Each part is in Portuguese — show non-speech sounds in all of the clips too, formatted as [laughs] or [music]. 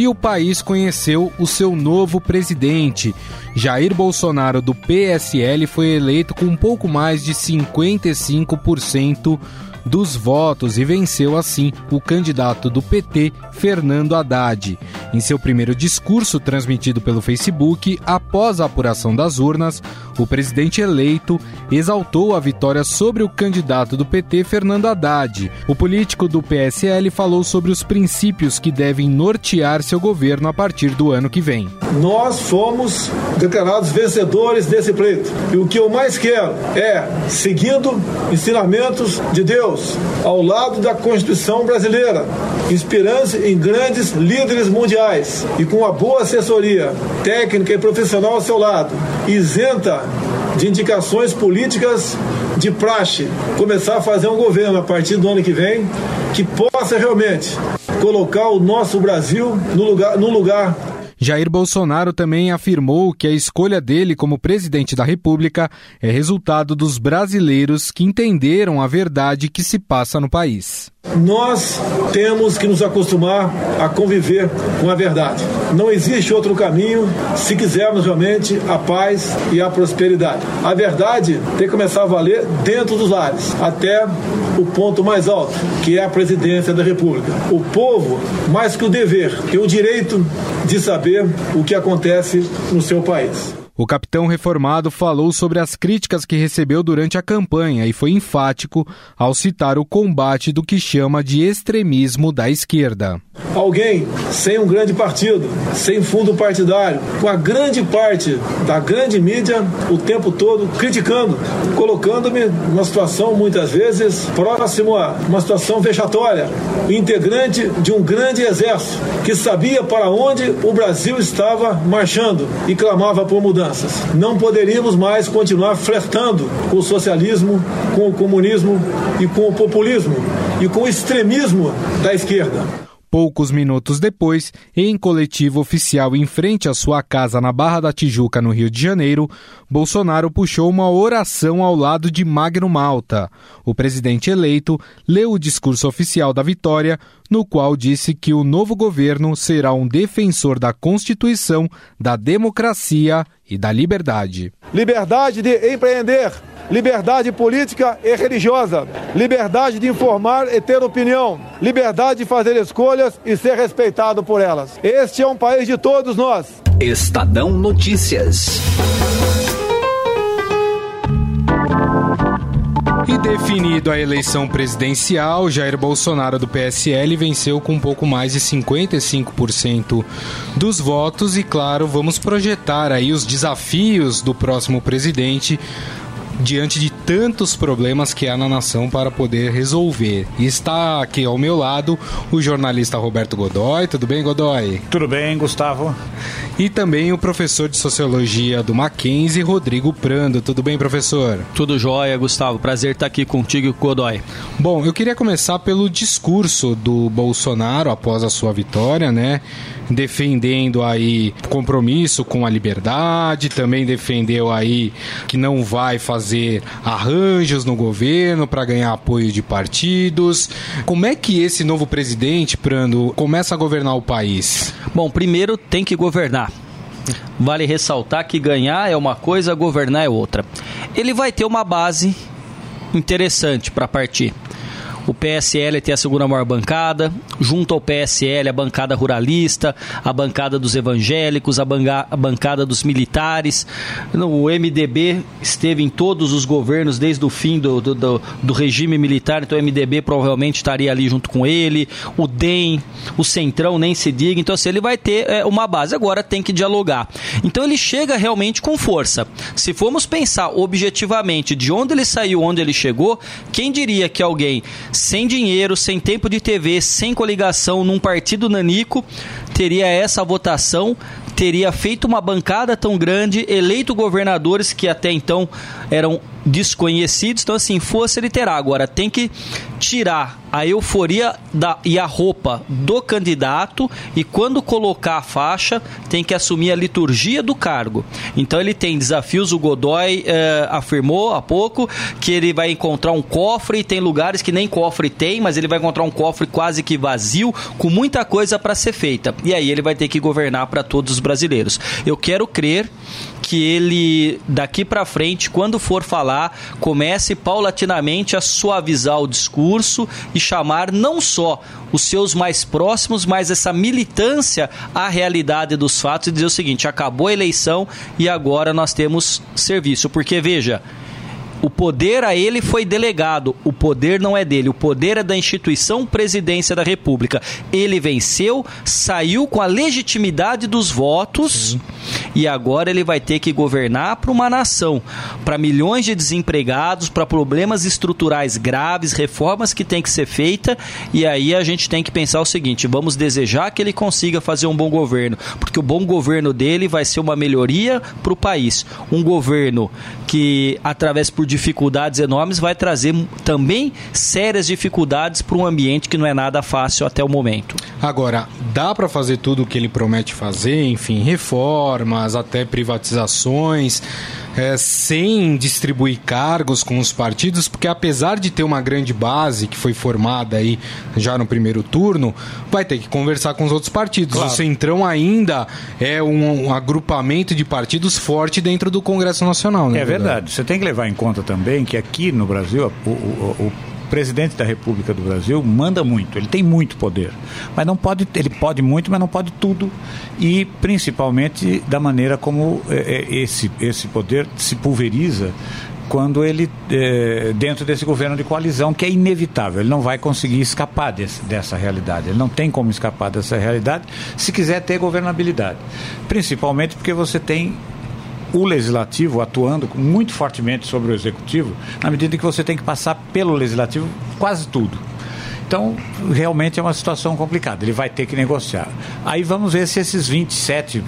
e o país conheceu o seu novo presidente. Jair Bolsonaro, do PSL, foi eleito com um pouco mais de 55% dos votos e venceu assim o candidato do PT, Fernando Haddad. Em seu primeiro discurso transmitido pelo Facebook, após a apuração das urnas, o presidente eleito exaltou a vitória sobre o candidato do PT, Fernando Haddad. O político do PSL falou sobre os princípios que devem nortear seu governo a partir do ano que vem. Nós fomos declarados vencedores desse pleito. E o que eu mais quero é, seguindo ensinamentos de Deus, ao lado da Constituição brasileira, inspirando-se em grandes líderes mundiais e com uma boa assessoria técnica e profissional ao seu lado, isenta de indicações políticas de praxe, começar a fazer um governo a partir do ano que vem que possa realmente colocar o nosso Brasil no lugar, no lugar Jair Bolsonaro também afirmou que a escolha dele como presidente da República é resultado dos brasileiros que entenderam a verdade que se passa no país. Nós temos que nos acostumar a conviver com a verdade. Não existe outro caminho se quisermos realmente a paz e a prosperidade. A verdade tem que começar a valer dentro dos lares, até o ponto mais alto, que é a presidência da República. O povo, mais que o dever, tem o direito de saber o que acontece no seu país. O capitão reformado falou sobre as críticas que recebeu durante a campanha e foi enfático ao citar o combate do que chama de extremismo da esquerda. Alguém sem um grande partido, sem fundo partidário, com a grande parte da grande mídia o tempo todo criticando, colocando-me numa situação muitas vezes próximo a uma situação vexatória, integrante de um grande exército que sabia para onde o Brasil estava marchando e clamava por mudança mudanças. Não poderíamos mais continuar flertando com o socialismo, com o comunismo e com o populismo e com o extremismo da esquerda. Poucos minutos depois, em coletivo oficial em frente à sua casa na Barra da Tijuca, no Rio de Janeiro, Bolsonaro puxou uma oração ao lado de Magno Malta. O presidente eleito leu o discurso oficial da vitória, no qual disse que o novo governo será um defensor da Constituição, da democracia e da liberdade. Liberdade de empreender liberdade política e religiosa, liberdade de informar e ter opinião, liberdade de fazer escolhas e ser respeitado por elas. Este é um país de todos nós. Estadão Notícias. E definido a eleição presidencial, Jair Bolsonaro do PSL venceu com um pouco mais de 55% dos votos e claro, vamos projetar aí os desafios do próximo presidente diante de tantos problemas que há na nação para poder resolver. E está aqui ao meu lado o jornalista Roberto Godoy. Tudo bem, Godoy? Tudo bem, Gustavo. E também o professor de Sociologia do Mackenzie, Rodrigo Prando. Tudo bem, professor? Tudo jóia, Gustavo. Prazer estar aqui contigo, Godoy. Bom, eu queria começar pelo discurso do Bolsonaro após a sua vitória, né? Defendendo aí compromisso com a liberdade, também defendeu aí que não vai fazer fazer arranjos no governo para ganhar apoio de partidos. Como é que esse novo presidente, Prando, começa a governar o país? Bom, primeiro tem que governar. Vale ressaltar que ganhar é uma coisa, governar é outra. Ele vai ter uma base interessante para partir. O PSL tem a segunda maior bancada, junto ao PSL a bancada ruralista, a bancada dos evangélicos, a, banga, a bancada dos militares. O MDB esteve em todos os governos desde o fim do, do, do, do regime militar, então o MDB provavelmente estaria ali junto com ele. O DEM, o Centrão nem se diga. Então, assim, ele vai ter é, uma base. Agora tem que dialogar. Então, ele chega realmente com força. Se formos pensar objetivamente de onde ele saiu, onde ele chegou, quem diria que alguém sem dinheiro, sem tempo de TV, sem coligação num partido nanico, teria essa votação teria feito uma bancada tão grande, eleito governadores que até então eram desconhecidos. Então, assim, força ele terá. Agora, tem que tirar a euforia da, e a roupa do candidato e quando colocar a faixa, tem que assumir a liturgia do cargo. Então, ele tem desafios. O Godoy eh, afirmou há pouco que ele vai encontrar um cofre. Tem lugares que nem cofre tem, mas ele vai encontrar um cofre quase que vazio, com muita coisa para ser feita. E aí ele vai ter que governar para todos os brasileiros. Eu quero crer que ele, daqui para frente, quando for falar, comece paulatinamente a suavizar o discurso e chamar não só os seus mais próximos, mas essa militância à realidade dos fatos e dizer o seguinte: acabou a eleição e agora nós temos serviço. Porque, veja o poder a ele foi delegado. O poder não é dele. O poder é da instituição Presidência da República. Ele venceu, saiu com a legitimidade dos votos Sim. e agora ele vai ter que governar para uma nação, para milhões de desempregados, para problemas estruturais graves, reformas que tem que ser feita. E aí a gente tem que pensar o seguinte: vamos desejar que ele consiga fazer um bom governo, porque o bom governo dele vai ser uma melhoria para o país. Um governo que, através por dificuldades enormes, vai trazer também sérias dificuldades para um ambiente que não é nada fácil até o momento. Agora, dá para fazer tudo o que ele promete fazer, enfim, reformas, até privatizações é, sem distribuir cargos com os partidos, porque apesar de ter uma grande base que foi formada aí já no primeiro turno, vai ter que conversar com os outros partidos. Claro. O Centrão ainda é um, um, agrupamento de partidos forte dentro do Congresso Nacional. Né, é verdade. Você tem que levar em conta também que aqui no Brasil o, o, o presidente da República do Brasil manda muito, ele tem muito poder, mas não pode, ele pode muito, mas não pode tudo. E principalmente da maneira como é, é esse esse poder se pulveriza quando ele é, dentro desse governo de coalizão que é inevitável, ele não vai conseguir escapar desse, dessa realidade, ele não tem como escapar dessa realidade se quiser ter governabilidade, principalmente porque você tem o legislativo atuando muito fortemente sobre o executivo, na medida que você tem que passar pelo legislativo quase tudo. Então, realmente é uma situação complicada. Ele vai ter que negociar. Aí vamos ver se esses 27,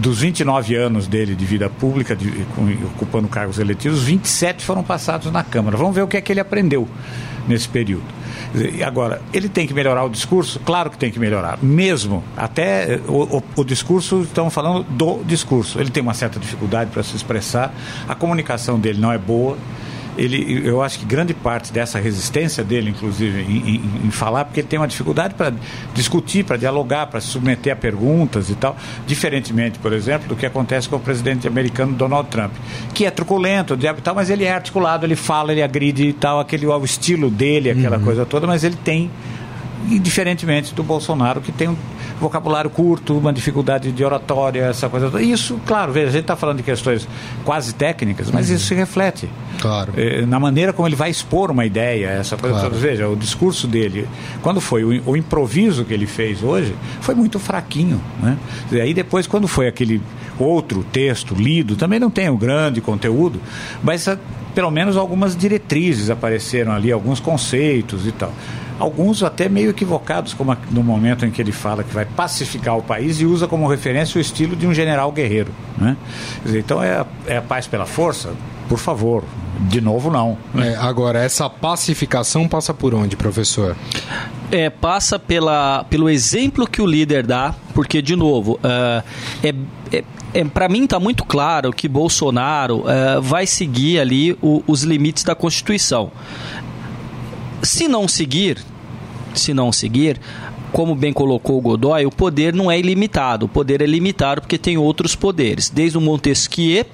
dos 29 anos dele de vida pública, de, ocupando cargos eletivos, 27 foram passados na Câmara. Vamos ver o que é que ele aprendeu nesse período. Agora, ele tem que melhorar o discurso? Claro que tem que melhorar. Mesmo, até o, o, o discurso, estamos falando do discurso. Ele tem uma certa dificuldade para se expressar, a comunicação dele não é boa ele, eu acho que grande parte dessa resistência dele, inclusive, em, em, em falar, porque ele tem uma dificuldade para discutir, para dialogar, para se submeter a perguntas e tal, diferentemente, por exemplo, do que acontece com o presidente americano Donald Trump, que é truculento, diabo e tal, mas ele é articulado, ele fala, ele agride e tal, aquele o estilo dele, aquela uhum. coisa toda, mas ele tem e diferentemente do Bolsonaro, que tem um vocabulário curto, uma dificuldade de oratória, essa coisa toda. Isso, claro, veja, a gente está falando de questões quase técnicas, mas uhum. isso se reflete. Claro. Eh, na maneira como ele vai expor uma ideia, essa coisa claro. toda. Veja, o discurso dele, quando foi o, o improviso que ele fez hoje, foi muito fraquinho. Né? E aí depois, quando foi aquele outro texto lido, também não tem um grande conteúdo, mas a, pelo menos algumas diretrizes apareceram ali, alguns conceitos e tal alguns até meio equivocados, como no momento em que ele fala que vai pacificar o país e usa como referência o estilo de um general guerreiro. Né? Dizer, então é a, é a paz pela força? Por favor, de novo não. É, agora, essa pacificação passa por onde, professor? É, passa pela, pelo exemplo que o líder dá, porque, de novo, uh, é, é é, para mim está muito claro que Bolsonaro uh, vai seguir ali o, os limites da Constituição. Se não seguir, se não seguir, como bem colocou o Godoy, o poder não é ilimitado. O poder é limitado porque tem outros poderes. Desde o Montesquieu,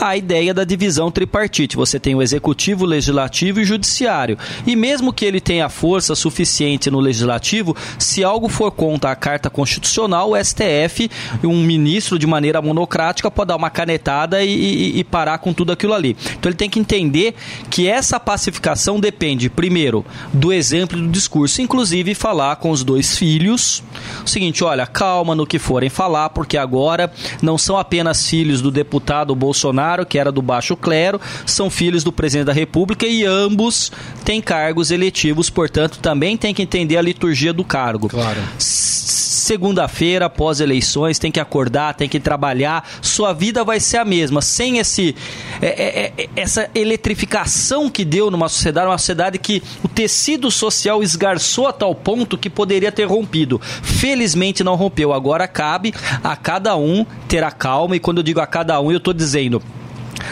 a ideia da divisão tripartite. Você tem o executivo, o legislativo e o judiciário. E mesmo que ele tenha força suficiente no legislativo, se algo for contra a Carta Constitucional, o STF, um ministro de maneira monocrática, pode dar uma canetada e, e, e parar com tudo aquilo ali. Então ele tem que entender que essa pacificação depende, primeiro, do exemplo do discurso, inclusive falar com os dois filhos. O seguinte, olha, calma no que forem falar, porque agora não são apenas filhos do deputado Bolsonaro, que era do baixo clero, são filhos do presidente da República e ambos têm cargos eletivos, portanto, também tem que entender a liturgia do cargo. Claro segunda-feira, após eleições, tem que acordar, tem que trabalhar, sua vida vai ser a mesma. Sem esse, é, é, é, essa eletrificação que deu numa sociedade, uma sociedade que o tecido social esgarçou a tal ponto que poderia ter rompido. Felizmente não rompeu. Agora cabe a cada um ter a calma, e quando eu digo a cada um, eu estou dizendo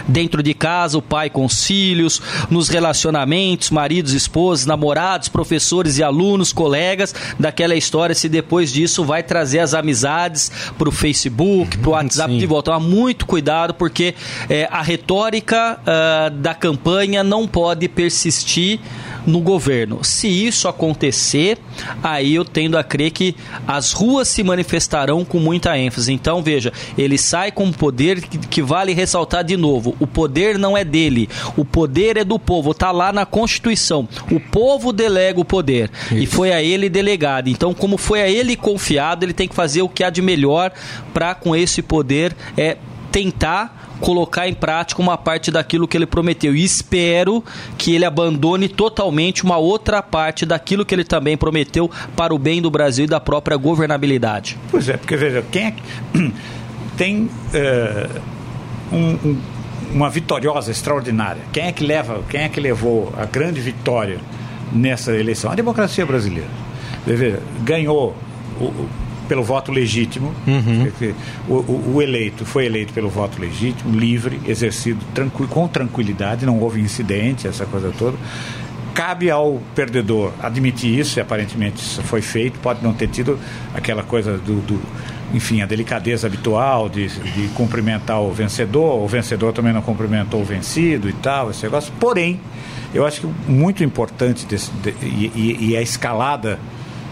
dentro de casa, o pai com os filhos, nos relacionamentos, maridos, esposas, namorados, professores e alunos, colegas, daquela história se depois disso vai trazer as amizades para o Facebook, para o WhatsApp Sim. de volta. Então, muito cuidado porque é, a retórica uh, da campanha não pode persistir no governo. Se isso acontecer, aí eu tendo a crer que as ruas se manifestarão com muita ênfase. Então, veja, ele sai com um poder que, que vale ressaltar de novo: o poder não é dele, o poder é do povo, está lá na Constituição. O povo delega o poder isso. e foi a ele delegado. Então, como foi a ele confiado, ele tem que fazer o que há de melhor para, com esse poder, é tentar colocar em prática uma parte daquilo que ele prometeu. E espero que ele abandone totalmente uma outra parte daquilo que ele também prometeu para o bem do Brasil e da própria governabilidade. Pois é, porque veja, quem é que [clears throat] tem é, um, um, uma vitoriosa extraordinária? Quem é que leva, quem é que levou a grande vitória nessa eleição? A democracia brasileira. Veja, ganhou o, pelo voto legítimo. Uhum. O, o, o, eleito foi eleito pelo voto legítimo, livre, exercido tranqui, com tranquilidade, não houve incidente, essa coisa toda. Cabe ao perdedor admitir isso, e aparentemente isso foi feito, pode não ter tido aquela coisa do, do enfim, a delicadeza habitual de, de cumprimentar o vencedor, o vencedor também não cumprimentou o vencido e tal, esse negócio. Porém, eu acho que muito importante desse, de, e, e, a escalada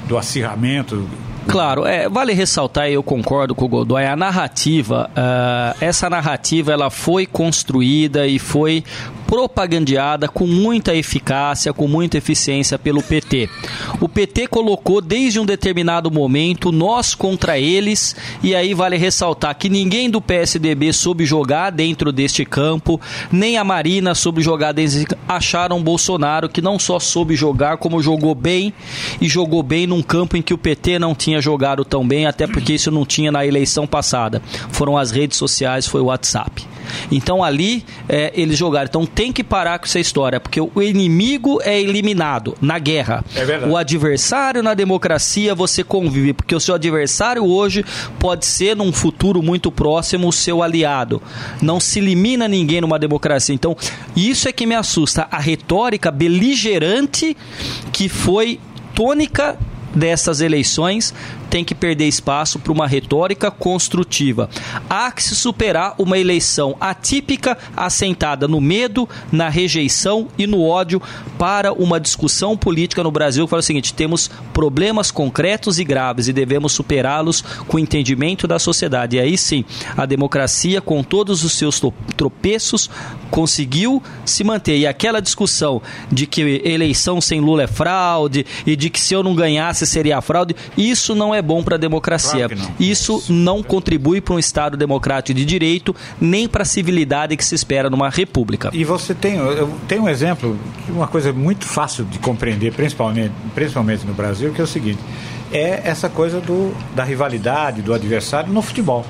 do acirramento Claro, é, vale ressaltar, e eu concordo com o Godoy, a narrativa, uh, essa narrativa ela foi construída e foi propagandeada com muita eficácia, com muita eficiência pelo PT. O PT colocou desde um determinado momento nós contra eles, e aí vale ressaltar que ninguém do PSDB soube jogar dentro deste campo, nem a Marina soube jogar dentro. Acharam Bolsonaro que não só soube jogar, como jogou bem, e jogou bem num campo em que o PT não tinha jogado tão bem, até porque isso não tinha na eleição passada. Foram as redes sociais, foi o WhatsApp. Então ali é, eles jogaram. Então tem que parar com essa história, porque o inimigo é eliminado na guerra. É o adversário na democracia você convive, porque o seu adversário hoje pode ser num futuro muito próximo o seu aliado. Não se elimina ninguém numa democracia. Então isso é que me assusta, a retórica beligerante que foi tônica dessas eleições tem que perder espaço para uma retórica construtiva. Há que se superar uma eleição atípica assentada no medo, na rejeição e no ódio para uma discussão política no Brasil que fala o seguinte: temos problemas concretos e graves e devemos superá-los com entendimento da sociedade. E aí sim, a democracia, com todos os seus tropeços, conseguiu se manter. E aquela discussão de que eleição sem Lula é fraude e de que se eu não ganhasse seria fraude, isso não é bom para a democracia. Claro Isso não contribui para um Estado democrático de direito, nem para a civilidade que se espera numa república. E você tem, eu tenho um exemplo, uma coisa muito fácil de compreender, principalmente, principalmente no Brasil, que é o seguinte: é essa coisa do, da rivalidade, do adversário no futebol.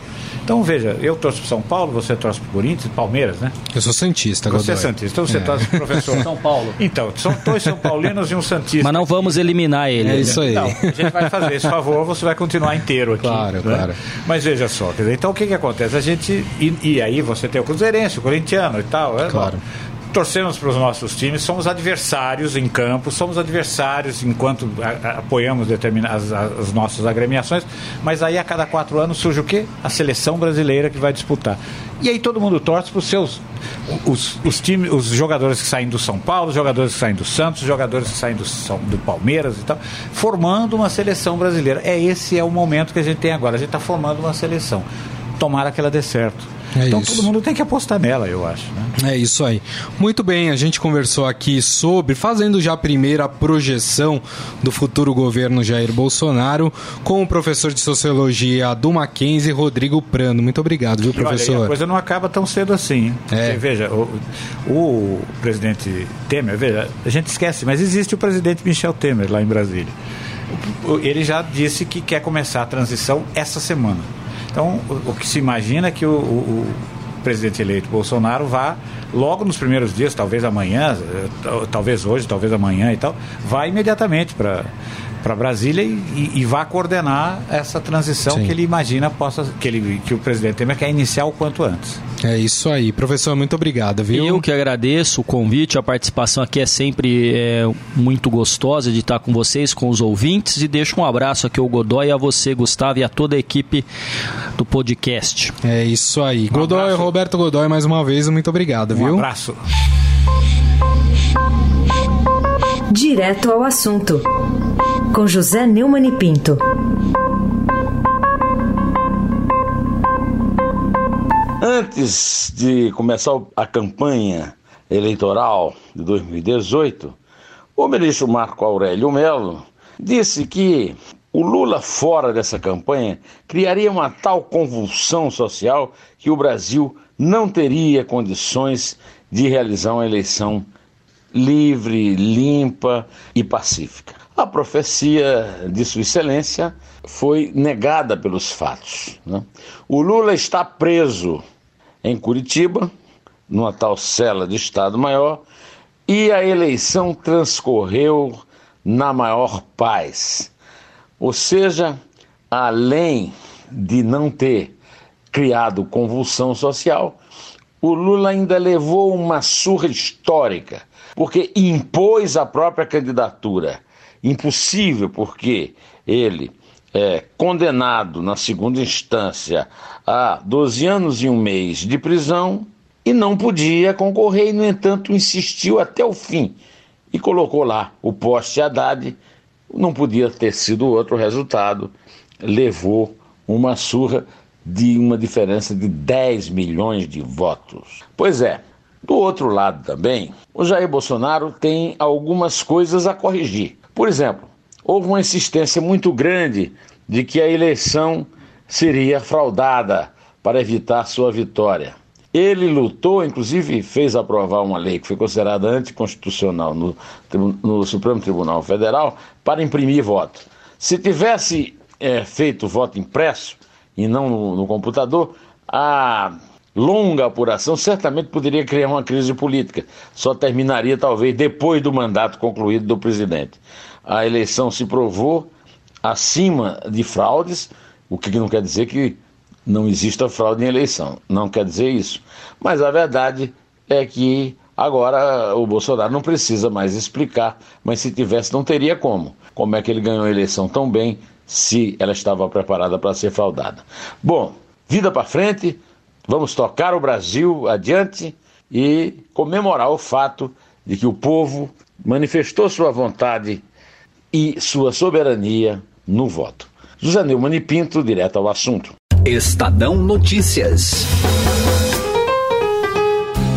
Então, veja, eu torço para São Paulo, você torce para Corinthians, Palmeiras, né? Eu sou Santista, Você é Santista, então você é. torce para professor. [laughs] São Paulo. Então, são dois São Paulinos e um Santista. Mas não vamos eliminar ele. É isso aí. Não, a gente vai fazer esse favor, você vai continuar inteiro aqui. Claro, né? claro. Mas veja só, quer dizer, então o que, que acontece? A gente. E, e aí você tem o Cruzeirense, o Corintiano e tal. É, claro. Bom, torcemos para os nossos times, somos adversários em campo, somos adversários enquanto a, a, apoiamos determinadas as, as, nossas agremiações, mas aí a cada quatro anos surge o quê? A seleção brasileira que vai disputar. E aí todo mundo torce para os seus os, os, times, os jogadores que saem do São Paulo, os jogadores que saem do Santos, os jogadores que saem do, do Palmeiras e tal, formando uma seleção brasileira. É esse é o momento que a gente tem agora. A gente está formando uma seleção. Tomara que ela dê certo é então isso. todo mundo tem que apostar nela, eu acho. Né? É isso aí. Muito bem, a gente conversou aqui sobre, fazendo já a primeira projeção do futuro governo Jair Bolsonaro, com o professor de Sociologia do Mackenzie, Rodrigo Prando. Muito obrigado, viu, professor? Olha, a coisa não acaba tão cedo assim. É. Porque, veja, o, o presidente Temer, veja, a gente esquece, mas existe o presidente Michel Temer lá em Brasília. ele já disse que quer começar a transição essa semana. Então, o, o que se imagina é que o, o, o presidente eleito Bolsonaro vá logo nos primeiros dias, talvez amanhã, eh, talvez hoje, talvez amanhã e tal, vá imediatamente para para Brasília e, e, e, vá coordenar essa transição Sim. que ele imagina possa que ele que o presidente Temer quer iniciar o quanto antes. É isso aí, professor, muito obrigado, viu? Eu que agradeço o convite, a participação aqui é sempre é, muito gostosa de estar com vocês, com os ouvintes e deixo um abraço aqui ao Godoy, a você, Gustavo, e a toda a equipe do podcast. É isso aí. Um Godoy, abraço. Roberto Godoy, mais uma vez, muito obrigado, um viu? Um abraço. Direto ao assunto com José Neumann e Pinto. Antes de começar a campanha eleitoral de 2018, o ministro Marco Aurélio Melo disse que o Lula fora dessa campanha criaria uma tal convulsão social que o Brasil não teria condições de realizar uma eleição livre, limpa e pacífica. A profecia de Sua Excelência foi negada pelos fatos. Né? O Lula está preso em Curitiba, numa tal cela de Estado-Maior, e a eleição transcorreu na maior paz. Ou seja, além de não ter criado convulsão social, o Lula ainda levou uma surra histórica, porque impôs a própria candidatura impossível, porque ele é condenado na segunda instância a 12 anos e um mês de prisão e não podia concorrer, e, no entanto, insistiu até o fim e colocou lá o poste Haddad. Não podia ter sido outro resultado, levou uma surra de uma diferença de 10 milhões de votos. Pois é, do outro lado também, o Jair Bolsonaro tem algumas coisas a corrigir. Por exemplo, houve uma insistência muito grande de que a eleição seria fraudada para evitar sua vitória. Ele lutou, inclusive fez aprovar uma lei que foi considerada anticonstitucional no, no Supremo Tribunal Federal para imprimir voto. Se tivesse é, feito voto impresso e não no, no computador, a longa apuração certamente poderia criar uma crise política. Só terminaria talvez depois do mandato concluído do presidente. A eleição se provou acima de fraudes, o que não quer dizer que não exista fraude em eleição. Não quer dizer isso. Mas a verdade é que agora o Bolsonaro não precisa mais explicar, mas se tivesse não teria como. Como é que ele ganhou a eleição tão bem se ela estava preparada para ser fraudada? Bom, vida para frente. Vamos tocar o Brasil adiante e comemorar o fato de que o povo manifestou sua vontade e sua soberania no voto. José Neumann Pinto, direto ao assunto. Estadão Notícias.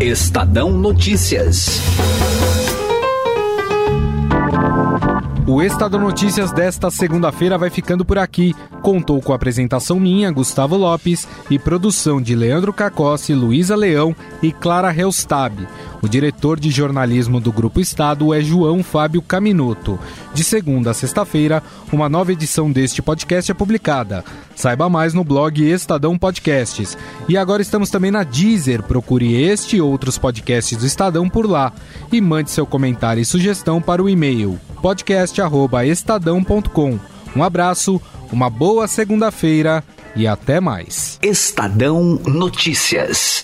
Estadão Notícias. O Estado Notícias desta segunda-feira vai ficando por aqui. Contou com a apresentação minha, Gustavo Lopes, e produção de Leandro Cacossi, Luísa Leão e Clara Helstab. O diretor de jornalismo do Grupo Estado é João Fábio Caminoto. De segunda a sexta-feira, uma nova edição deste podcast é publicada. Saiba mais no blog Estadão Podcasts. E agora estamos também na Deezer. Procure este e outros podcasts do Estadão por lá. E mande seu comentário e sugestão para o e-mail podcast@estadão.com. Um abraço, uma boa segunda-feira e até mais. Estadão Notícias.